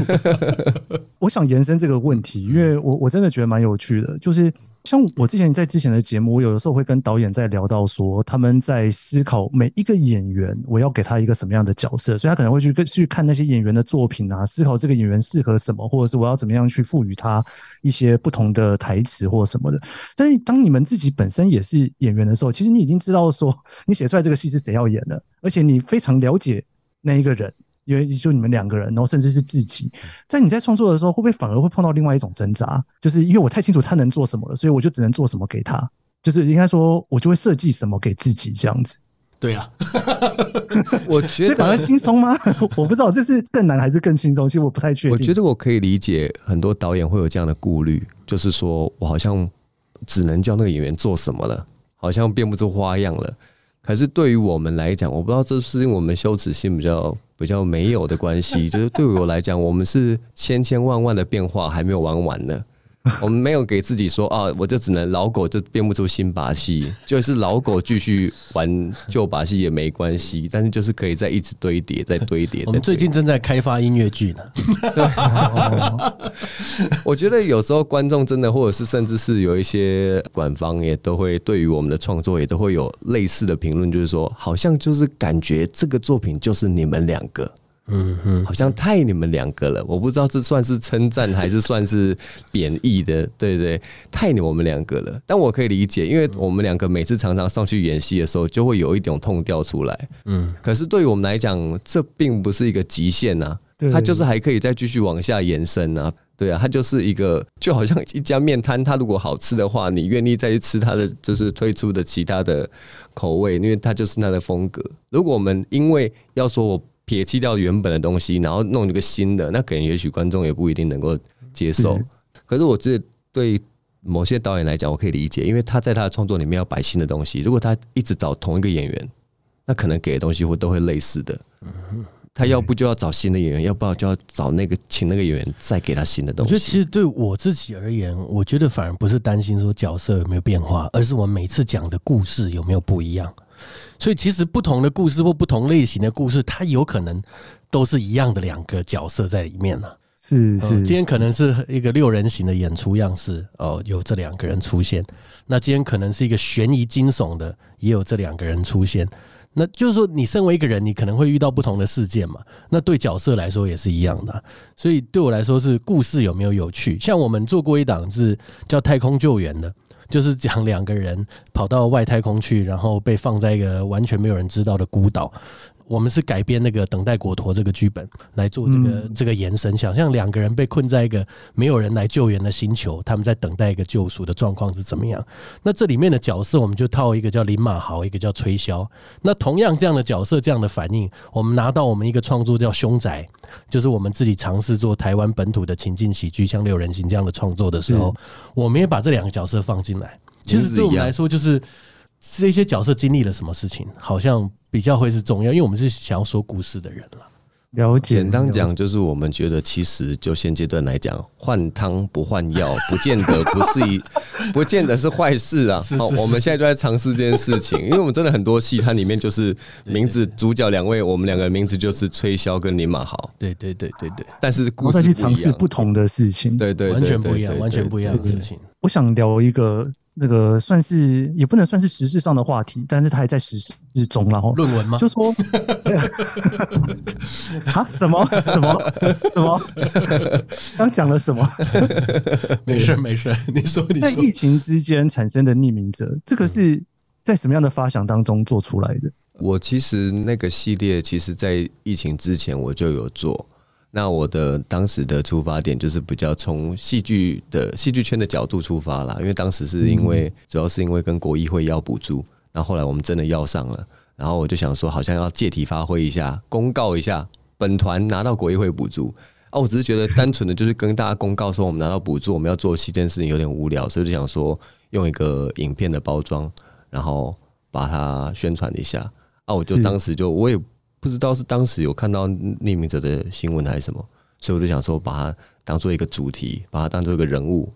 我想延伸这个问题，因为我我真的觉得蛮有趣的，就是。像我之前在之前的节目，我有的时候会跟导演在聊到说，他们在思考每一个演员，我要给他一个什么样的角色，所以他可能会去跟去看那些演员的作品啊，思考这个演员适合什么，或者是我要怎么样去赋予他一些不同的台词或什么的。但是当你们自己本身也是演员的时候，其实你已经知道说，你写出来这个戏是谁要演的，而且你非常了解那一个人。因为就你们两个人，然后甚至是自己，在你在创作的时候，会不会反而会碰到另外一种挣扎？就是因为我太清楚他能做什么了，所以我就只能做什么给他。就是应该说，我就会设计什么给自己这样子。对啊，我觉得所以反而轻松吗？我不知道这是更难还是更轻松，其实我不太确定。我觉得我可以理解很多导演会有这样的顾虑，就是说我好像只能叫那个演员做什么了，好像变不出花样了。可是对于我们来讲，我不知道这是因为我们羞耻心比较。比较没有的关系，就是对我来讲，我们是千千万万的变化还没有玩完呢。我们没有给自己说啊，我就只能老狗就变不出新把戏，就是老狗继续玩旧把戏也没关系，但是就是可以再一直堆叠，再堆叠。我们最近正在开发音乐剧呢。对，我觉得有时候观众真的，或者是甚至是有一些馆方也都会对于我们的创作也都会有类似的评论，就是说，好像就是感觉这个作品就是你们两个。嗯嗯，好像太你们两个了，我不知道这算是称赞还是算是贬义的，对对，太你我们两个了。但我可以理解，因为我们两个每次常常上去演戏的时候，就会有一种痛掉出来。嗯，可是对于我们来讲，这并不是一个极限呐，它就是还可以再继续往下延伸啊。对啊，它就是一个，就好像一家面摊，它如果好吃的话，你愿意再去吃它的，就是推出的其他的口味，因为它就是它的风格。如果我们因为要说我。撇弃掉原本的东西，然后弄一个新的，那可能也许观众也不一定能够接受。是可是我这对某些导演来讲，我可以理解，因为他在他的创作里面要摆新的东西。如果他一直找同一个演员，那可能给的东西会都会类似的。他要不就要找新的演员，要不然就要找那个请那个演员再给他新的东西。我觉得其实对我自己而言，我觉得反而不是担心说角色有没有变化，而是我每次讲的故事有没有不一样。所以其实不同的故事或不同类型的故事，它有可能都是一样的两个角色在里面呢。是是，今天可能是一个六人行的演出样式哦，有这两个人出现。那今天可能是一个悬疑惊悚的，也有这两个人出现。那就是说，你身为一个人，你可能会遇到不同的事件嘛。那对角色来说也是一样的。所以对我来说，是故事有没有有趣？像我们做过一档是叫《太空救援》的。就是讲两个人跑到外太空去，然后被放在一个完全没有人知道的孤岛，我们是改编那个《等待果陀》这个剧本来做这个、嗯、这个延伸，想象两个人被困在一个没有人来救援的星球，他们在等待一个救赎的状况是怎么样？那这里面的角色，我们就套一个叫林马豪，一个叫崔萧。那同样这样的角色，这样的反应，我们拿到我们一个创作叫《凶宅》，就是我们自己尝试做台湾本土的情境喜剧，像六人行这样的创作的时候，我们也把这两个角色放进来。其实对我们来说，就是这些角色经历了什么事情，好像。比较会是重要，因为我们是想要说故事的人了。了解，简单讲就是我们觉得，其实就现阶段来讲，换汤不换药，不见得不是一，不见得是坏事啊。好，我们现在就在尝试这件事情，因为我们真的很多戏，它里面就是名字主角两位，我们两个名字就是吹箫跟林马豪。对对对对对，但是故事再去尝试不同的事情，对对，完全不一样，完全不一样的事情。我想聊一个。那个算是也不能算是时事上的话题，但是它还在时事中，然后论文吗？就说 啊什么什么什么？刚讲了什么？没事没事，你说你说。在疫情之间产生的匿名者，这个是在什么样的发想当中做出来的？我其实那个系列，其实在疫情之前我就有做。那我的当时的出发点就是比较从戏剧的戏剧圈的角度出发啦，因为当时是因为主要是因为跟国议会要补助，那后来我们真的要上了，然后我就想说，好像要借题发挥一下，公告一下本团拿到国议会补助。啊，我只是觉得单纯的就是跟大家公告说我们拿到补助，我们要做戏这件事情有点无聊，所以就想说用一个影片的包装，然后把它宣传一下。啊，我就当时就我也。不知道是当时有看到匿名者的新闻还是什么，所以我就想说把它当做一个主题，把它当做一个人物，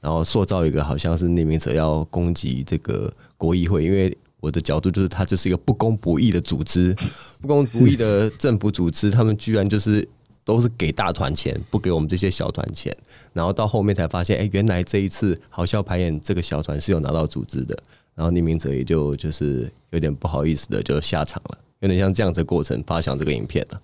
然后塑造一个好像是匿名者要攻击这个国议会，因为我的角度就是它就是一个不公不义的组织，不公不义的政府组织，他们居然就是都是给大团钱，不给我们这些小团钱，然后到后面才发现，哎，原来这一次好笑排演这个小团是有拿到组织的，然后匿名者也就就是有点不好意思的就下场了。有点像这样子的过程发想这个影片的，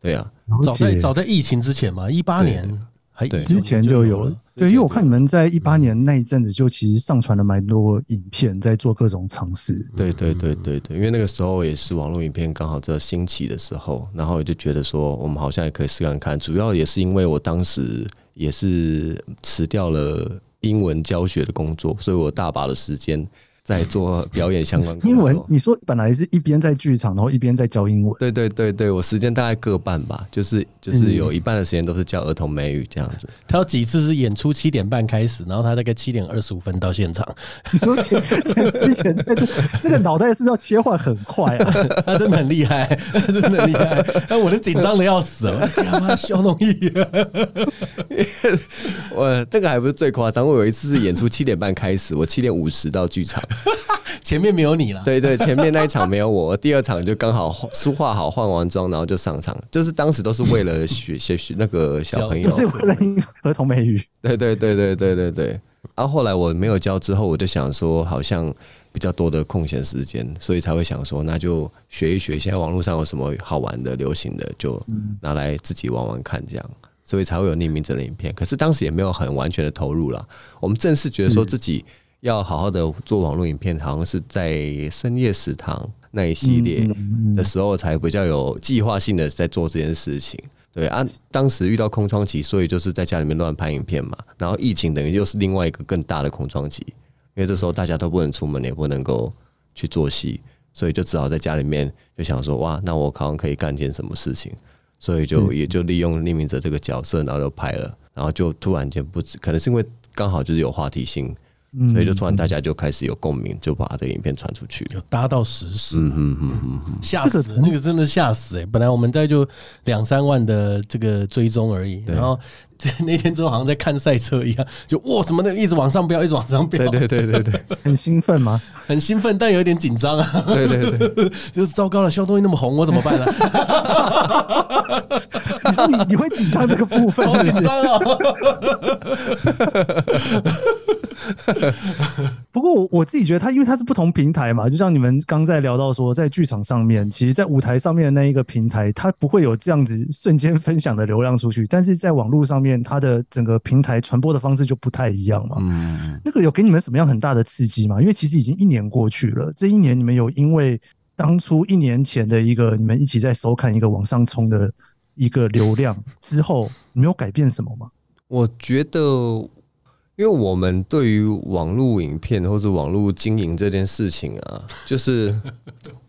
对啊，早在早在疫情之前嘛，一八年还之前就有了。对，因为我看你们在一八年那一阵子就其实上传了蛮多影片，在做各种尝试。对对对对对，因为那个时候也是网络影片刚好在兴起的时候，然后我就觉得说我们好像也可以试看看。主要也是因为我当时也是辞掉了英文教学的工作，所以我大把的时间。在做表演相关工作。英文，你说本来是一边在剧场，然后一边在教英文。对对对对，我时间大概各半吧，就是就是有一半的时间都是教儿童美语这样子。他有几次是演出七点半开始，然后他大概七点二十五分到现场。你说前前之前那个那个脑袋是不是要切换很快啊？他真的很厉害，他真的很厉害。那我都紧张的要死了，他妈肖东义。我这个还不是最夸张，我有一次是演出七点半开始，我七点五十到剧场。前面没有你了，对对，前面那一场没有我，第二场就刚好梳化好，换完妆，然后就上场。就是当时都是为了 学学学那个小朋友，就是为了儿童美语。对对对对对对对。然后、啊、后来我没有教之后，我就想说，好像比较多的空闲时间，所以才会想说，那就学一学。现在网络上有什么好玩的、流行的，就拿来自己玩玩看，这样，所以才会有匿名者的影片。可是当时也没有很完全的投入了。我们正是觉得说自己。要好好的做网络影片，好像是在深夜食堂那一系列的时候，才比较有计划性的在做这件事情。对啊，当时遇到空窗期，所以就是在家里面乱拍影片嘛。然后疫情等于又是另外一个更大的空窗期，因为这时候大家都不能出门，也不能够去做戏，所以就只好在家里面就想说，哇，那我好像可以干件什么事情，所以就也就利用匿名者这个角色，然后就拍了，然后就突然间不止，可能是因为刚好就是有话题性。所以就突然大家就开始有共鸣，就把这个影片传出去，有搭到实时，嗯嗯嗯嗯嗯，吓死了，那个真的吓死哎！本来我们在就两三万的这个追踪而已，然后 那天之后好像在看赛车一样，就哇，怎么的一直往上飙，一直往上飙？对对对对对，很兴奋吗？很兴奋，但有点紧张啊！对对对，就是糟糕了，肖东义那么红，我怎么办呢？你说你你会紧张这个部分？好紧张啊！不过我我自己觉得，它因为它是不同平台嘛，就像你们刚在聊到说，在剧场上面，其实，在舞台上面的那一个平台，它不会有这样子瞬间分享的流量出去，但是在网络上面，它的整个平台传播的方式就不太一样嘛。嗯，那个有给你们什么样很大的刺激吗？因为其实已经一年过去了，这一年你们有因为当初一年前的一个你们一起在收看一个往上冲的一个流量之后，没有改变什么吗？我觉得，因为我们对于网络影片或者网络经营这件事情啊，就是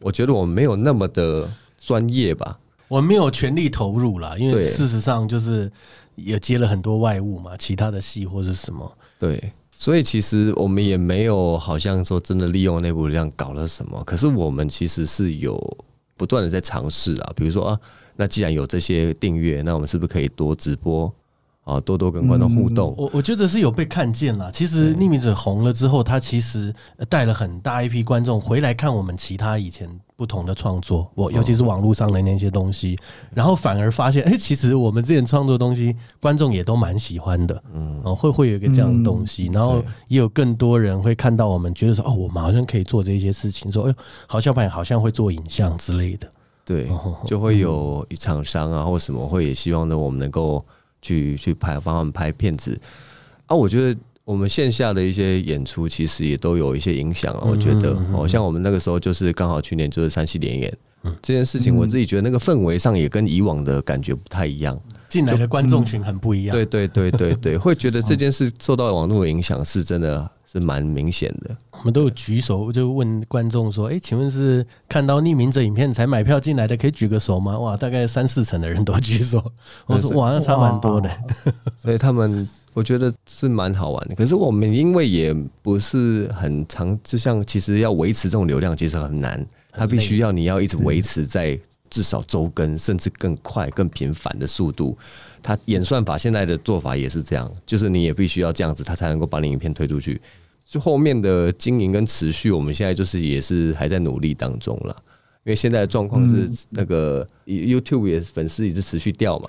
我觉得我们没有那么的专业吧。我没有全力投入啦，因为事实上就是也接了很多外务嘛，其他的戏或是什么。对，所以其实我们也没有好像说真的利用内部流量搞了什么。可是我们其实是有不断的在尝试啊，比如说啊，那既然有这些订阅，那我们是不是可以多直播？啊，多多跟观众互动，我我觉得是有被看见了。其实匿名者红了之后，他其实带了很大一批观众回来看我们其他以前不同的创作，我尤其是网络上的那些东西，然后反而发现，哎，其实我们之前创作的东西，观众也都蛮喜欢的。嗯，会会有一个这样的东西，然后也有更多人会看到我们，觉得说，哦，我们好像可以做这些事情，说，哎呦，好像好像会做影像之类的。对，就会有一厂商啊，或什么会也希望呢，我们能够。去去拍，帮他们拍片子啊！我觉得我们线下的一些演出其实也都有一些影响啊。我觉得，哦，像我们那个时候就是刚好去年就是山西联演这件事情，我自己觉得那个氛围上也跟以往的感觉不太一样，进来的观众群很不一样。对对对对对，会觉得这件事受到网络的影响是真的。是蛮明显的，我们都有举手就问观众说：“哎，请问是看到匿名者影片才买票进来的？可以举个手吗？”哇，大概三四成的人都举手。我说：“哇，那差蛮多的。”所以他们我觉得是蛮好玩的。可是我们因为也不是很长，就像其实要维持这种流量其实很难，它必须要你要一直维持在至少周更，甚至更快、更频繁的速度。他演算法现在的做法也是这样，就是你也必须要这样子，他才能够把你影片推出去。就后面的经营跟持续，我们现在就是也是还在努力当中了。因为现在的状况是，那个 YouTube 也粉丝一直持续掉嘛，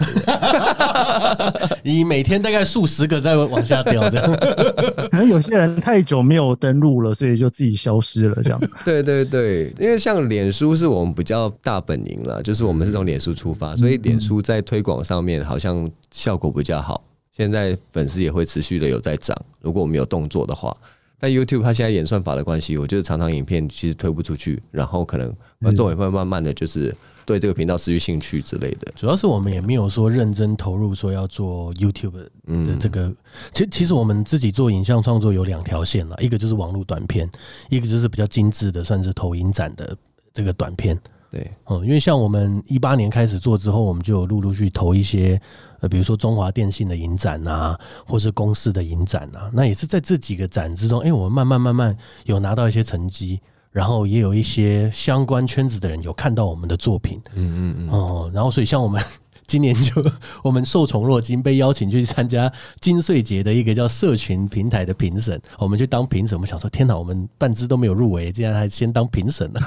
你每天大概数十个在往下掉，这样。可能有些人太久没有登录了，所以就自己消失了，这样。对对对，因为像脸书是我们比较大本营了，就是我们是从脸书出发，所以脸书在推广上面好像效果比较好。现在粉丝也会持续的有在涨，如果我们有动作的话。但 YouTube 它现在演算法的关系，我觉得常常影片其实推不出去，然后可能观众也会慢慢的就是对这个频道失去兴趣之类的。主要是我们也没有说认真投入说要做 YouTube 的这个。其实其实我们自己做影像创作有两条线了，一个就是网络短片，一个就是比较精致的，算是投影展的这个短片。对，嗯，因为像我们一八年开始做之后，我们就有陆陆续续投一些，呃，比如说中华电信的影展啊，或是公司的影展啊，那也是在这几个展之中，哎，我们慢慢慢慢有拿到一些成绩，然后也有一些相关圈子的人有看到我们的作品，嗯嗯嗯，哦，然后所以像我们。今年就我们受宠若惊，被邀请去参加金穗节的一个叫社群平台的评审，我们去当评审。我们想说，天哪，我们半支都没有入围，竟然还先当评审了，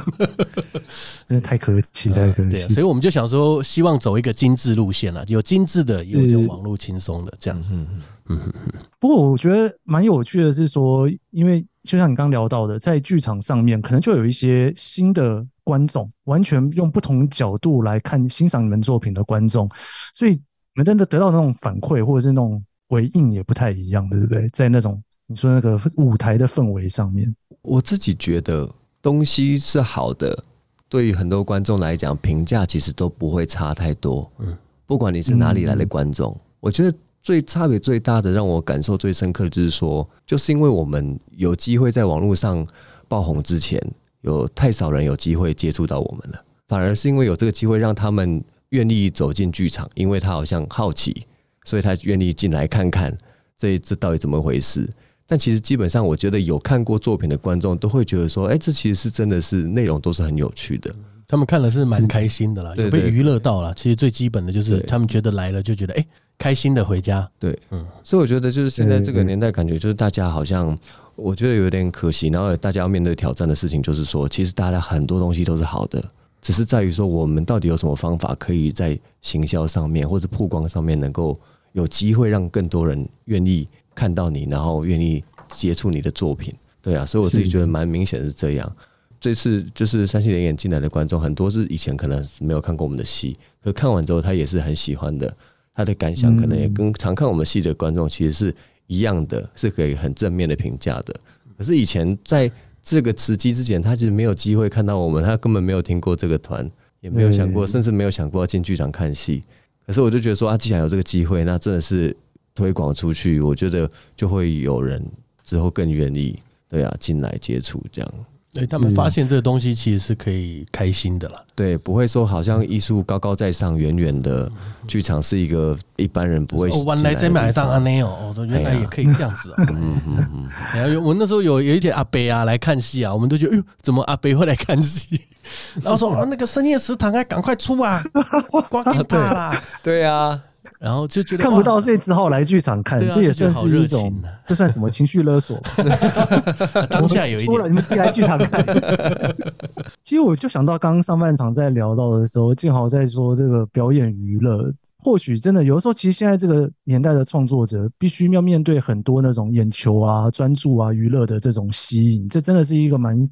真的太可惜，太可惜。对，所以我们就想说，希望走一个精致路线了，有精致的，也有这种网络轻松的这样子。嗯嗯嗯。不过我觉得蛮有趣的是说，因为就像你刚聊到的，在剧场上面可能就有一些新的。观众完全用不同角度来看欣赏你们作品的观众，所以你们真的得到那种反馈或者是那种回应也不太一样，对不对？在那种你说那个舞台的氛围上面，我自己觉得东西是好的，对于很多观众来讲，评价其实都不会差太多。嗯，不管你是哪里来的观众，我觉得最差别最大的，让我感受最深刻的就是说，就是因为我们有机会在网络上爆红之前。有太少人有机会接触到我们了，反而是因为有这个机会，让他们愿意走进剧场，因为他好像好奇，所以他愿意进来看看这这到底怎么回事。但其实基本上，我觉得有看过作品的观众都会觉得说，哎，这其实是真的是内容都是很有趣的，他们看了是蛮开心的啦，有被娱乐到了。其实最基本的就是他们觉得来了就觉得，哎，开心的回家。对，嗯，所以我觉得就是现在这个年代，感觉就是大家好像。我觉得有点可惜，然后大家要面对挑战的事情，就是说，其实大家很多东西都是好的，只是在于说，我们到底有什么方法，可以在行销上面或者曝光上面，能够有机会让更多人愿意看到你，然后愿意接触你的作品。对啊，所以我自己觉得蛮明显是这样。这次就是三系联演进来的观众，很多是以前可能没有看过我们的戏，可看完之后他也是很喜欢的，他的感想可能也跟常看我们戏的观众其实是。一样的是可以很正面的评价的，可是以前在这个时机之前，他其实没有机会看到我们，他根本没有听过这个团，也没有想过，甚至没有想过要进剧场看戏。可是我就觉得说啊，既然有这个机会，那真的是推广出去，我觉得就会有人之后更愿意对啊进来接触这样。对，他们发现这个东西其实是可以开心的啦。对，不会说好像艺术高高在上，远远的剧场是一个一般人不会。哦，原来在买当阿内哦，原来也可以这样子啊。嗯嗯嗯。然后我那时候有有一点阿伯啊来看戏啊，我们都觉得，哎呦，怎么阿伯会来看戏？然后说啊，那个深夜食堂啊赶快出啊，光天大啦。对啊。然后就觉得看不到，所以只好来剧场看。这也算是一种，这算什么情绪勒索？当下有一点，你们自己来剧场看。其实我就想到刚刚上半场在聊到的时候，静好在说这个表演娱乐，或许真的有的时候，其实现在这个年代的创作者必须要面对很多那种眼球啊、专注啊、娱乐的这种吸引，这真的是一个蛮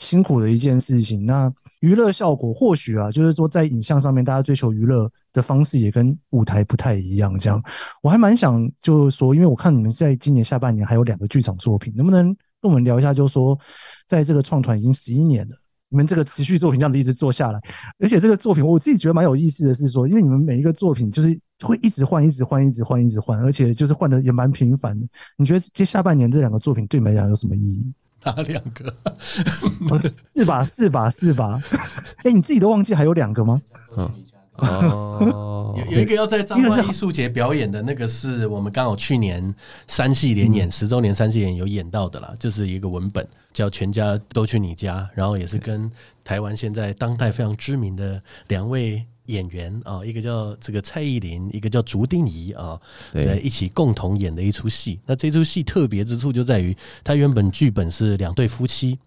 辛苦的一件事情。那娱乐效果或许啊，就是说在影像上面，大家追求娱乐的方式也跟舞台不太一样。这样，我还蛮想就是说，因为我看你们在今年下半年还有两个剧场作品，能不能跟我们聊一下？就是说，在这个创团已经十一年了，你们这个持续作品这样子一直做下来，而且这个作品我自己觉得蛮有意思的是说，因为你们每一个作品就是会一直换，一直换，一直换，一直换，而且就是换的也蛮频繁的。你觉得接下半年这两个作品对你们来讲有什么意义？哪两个？是吧？是吧？是吧？哎，你自己都忘记还有两个吗？嗯，哦，有有一个要在彰化艺术节表演的那个，是我们刚好去年三戏连演十周年三戏连有演到的啦，就是一个文本叫《全家都去你家》，然后也是跟台湾现在当代非常知名的两位。演员啊，一个叫这个蔡依林，一个叫竹定仪啊，对，一起共同演的一出戏。那这出戏特别之处就在于，它原本剧本是两对夫妻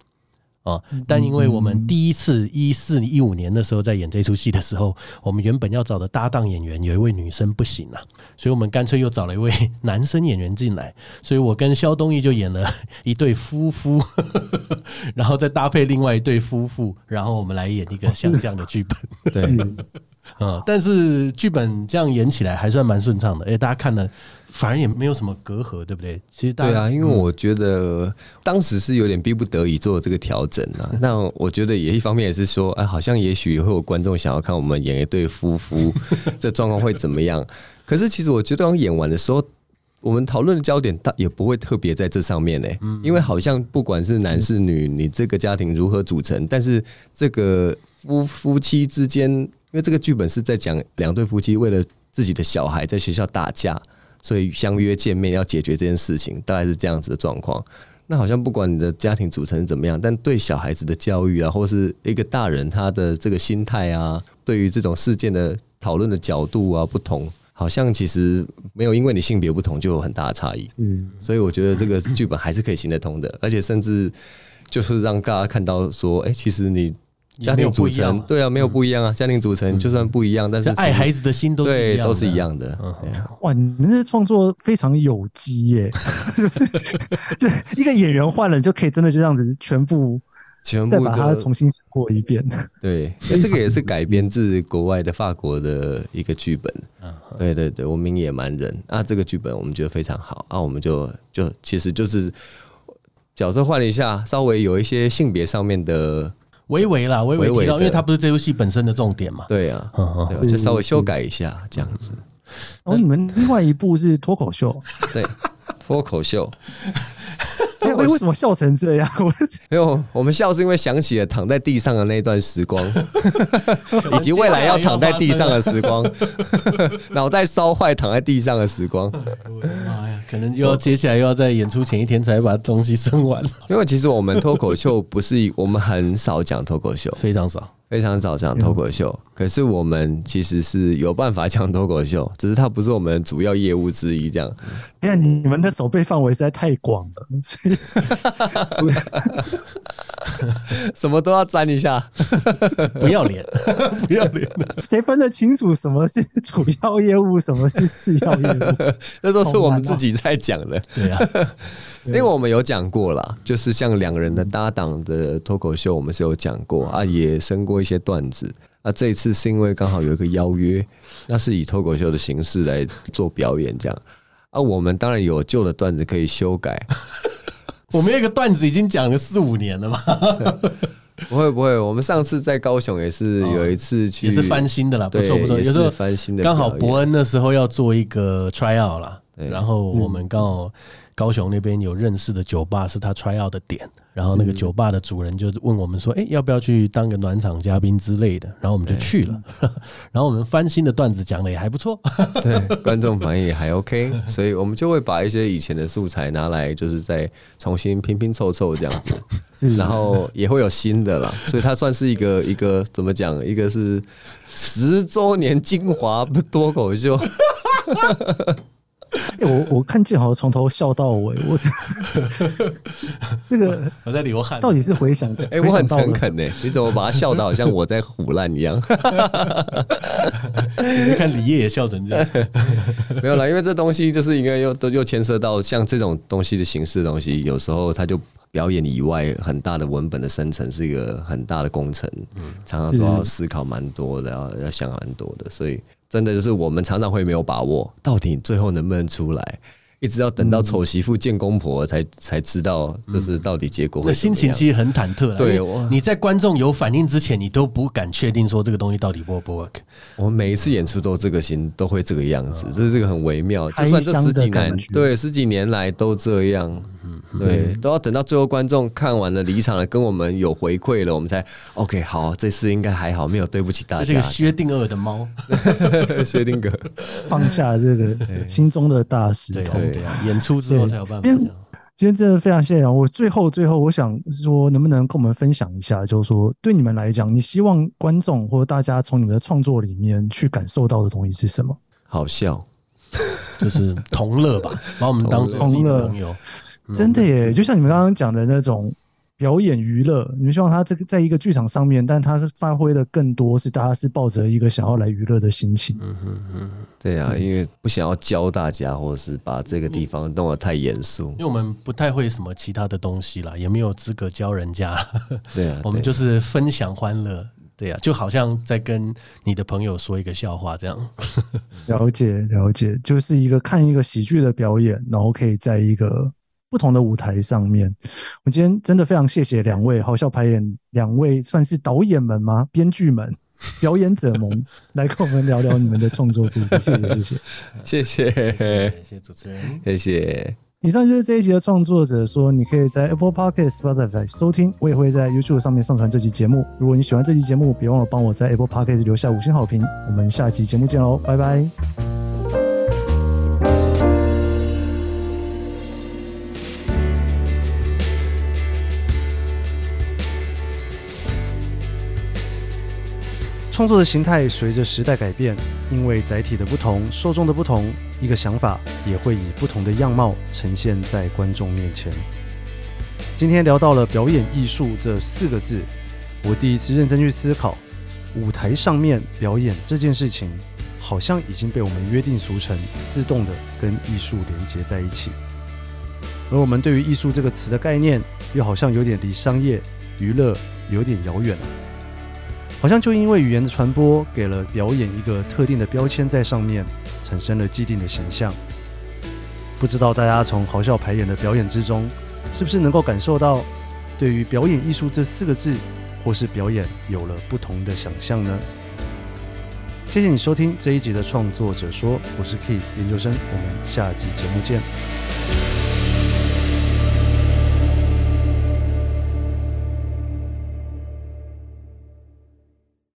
啊，但因为我们第一次一四一五年的时候在演这出戏的时候，我们原本要找的搭档演员有一位女生不行了，所以我们干脆又找了一位男生演员进来。所以我跟肖东义就演了一对夫妇，然后再搭配另外一对夫妇，然后我们来演一个像这样的剧本。对。嗯，但是剧本这样演起来还算蛮顺畅的，哎，大家看了反而也没有什么隔阂，对不对？其实对啊，因为我觉得当时是有点逼不得已做这个调整啊。那我觉得也一方面也是说，哎，好像也许会有观众想要看我们演一对夫妇，这状况会怎么样？可是其实我觉得，当演完的时候，我们讨论的焦点也不会特别在这上面呢，因为好像不管是男是女，你这个家庭如何组成，但是这个夫夫妻之间。因为这个剧本是在讲两对夫妻为了自己的小孩在学校打架，所以相约见面要解决这件事情，大概是这样子的状况。那好像不管你的家庭组成怎么样，但对小孩子的教育啊，或是一个大人他的这个心态啊，对于这种事件的讨论的角度啊不同，好像其实没有因为你性别不同就有很大的差异。嗯，所以我觉得这个剧本还是可以行得通的，而且甚至就是让大家看到说，哎，其实你。家庭组成对啊，没有不一样啊。家庭组成就算不一样，但是爱孩子的心都是对，都是一样的。哇，你们这创作非常有机耶！就一个演员换了，就可以真的就这样子全部全部把它重新想过一遍。对，那 这个也是改编自国外的法国的一个剧本。对对对，我们野蛮人啊，这个剧本我们觉得非常好啊，我们就就其实就是角色换了一下，稍微有一些性别上面的。微微啦，微微提到，因为它不是这部戏本身的重点嘛。对啊，就稍微修改一下这样子。然后你们另外一部是脱口秀，对，脱口秀。哎，为什么笑成这样？没有，我们笑是因为想起了躺在地上的那段时光，以及未来要躺在地上的时光，脑袋烧坏躺在地上的时光。可能又要接下来又要在演出前一天才把东西生完。因为其实我们脱口秀不是，我们很少讲脱口秀，非常少。非常少讲脱口秀，可是我们其实是有办法讲脱口秀，只是它不是我们主要业务之一。这样，你看你们的手背范围实在太广了，所以什么都要沾一下，不要脸，不要脸，谁分得清楚什么是主要业务，什么是次要业务？那都是我们自己在讲的，对啊。因为我们有讲过啦，就是像两个人的搭档的脱口秀，我们是有讲过啊，也生过一些段子。那这一次是因为刚好有一个邀约，那是以脱口秀的形式来做表演，这样啊，我们当然有旧的段子可以修改。我们那个段子已经讲了四五年了吧。不会不会，我们上次在高雄也是有一次去，也是翻新的啦，不错不错。有时候翻新的，刚好伯恩那时候要做一个 try out 啦，然后我们刚好。高雄那边有认识的酒吧是他 try out 的点，然后那个酒吧的主人就问我们说：“哎，要不要去当个暖场嘉宾之类的？”然后我们就去了，然后我们翻新的段子讲的也还不错，对，观众反应也还 OK，所以我们就会把一些以前的素材拿来，就是再重新拼拼凑凑这样子，然后也会有新的啦，所以它算是一个一个怎么讲？一个是十周年精华脱口秀。欸、我我看建豪从头笑到尾，我这 那个我在流汗，到底是回想哎、欸，我很诚恳呢，你怎么把他笑到好像我在唬烂一样？你看李烨也笑成这样，没有啦，因为这东西就是应该又都又牵涉到像这种东西的形式的东西，有时候他就表演以外很大的文本的生成是一个很大的工程，常常都要思考蛮多的，要要想蛮多的，所以。真的就是我们常常会没有把握，到底最后能不能出来，一直要等到丑媳妇见公婆才才知道，就是到底结果会。那心情其实很忐忑。对，你在观众有反应之前，你都不敢确定说这个东西到底 work 不 work。我们每一次演出都这个心，都会这个样子，这是这个很微妙。就算这十几年，对十几年来都这样。对，都要等到最后观众看完了离场了，跟我们有回馈了，我们才 OK。好，这次应该还好，没有对不起大家。这个薛定谔的猫，薛定谔放下这个心中的大石头。对，对啊，演出之后才有办法。今天真的非常谢谢我。最后最后，我想说，能不能跟我们分享一下，就是说，对你们来讲，你希望观众或者大家从你们的创作里面去感受到的东西是什么？好笑，就是同乐吧，把我们当做自己的朋友。真的耶，就像你们刚刚讲的那种表演娱乐，你们希望他这个在一个剧场上面，但他发挥的更多是大家是抱着一个想要来娱乐的心情。嗯哼哼，对啊，因为不想要教大家，或者是把这个地方弄得太严肃。因为我们不太会什么其他的东西啦，也没有资格教人家。对啊，我们就是分享欢乐。对啊，就好像在跟你的朋友说一个笑话这样。了解了解，就是一个看一个喜剧的表演，然后可以在一个。不同的舞台上面，我今天真的非常谢谢两位好笑排演，两位算是导演们吗？编剧们、表演者们 来跟我们聊聊你们的创作故事。谢谢，谢谢，谢谢，谢谢主持人，谢谢。以上就是这一集的创作者说，你可以在 Apple Podcast、Spotify 收听，我也会在 YouTube 上面上传这期节目。如果你喜欢这期节目，别忘了帮我在 Apple Podcast 留下五星好评。我们下期节目见喽，拜拜。创作的形态随着时代改变，因为载体的不同、受众的不同，一个想法也会以不同的样貌呈现在观众面前。今天聊到了表演艺术这四个字，我第一次认真去思考，舞台上面表演这件事情，好像已经被我们约定俗成，自动的跟艺术连接在一起。而我们对于艺术这个词的概念，又好像有点离商业娱乐有点遥远。好像就因为语言的传播，给了表演一个特定的标签在上面，产生了既定的形象。不知道大家从好笑排演的表演之中，是不是能够感受到对于表演艺术这四个字，或是表演有了不同的想象呢？谢谢你收听这一集的创作者说，我是 Kiss 研究生，我们下集节目见。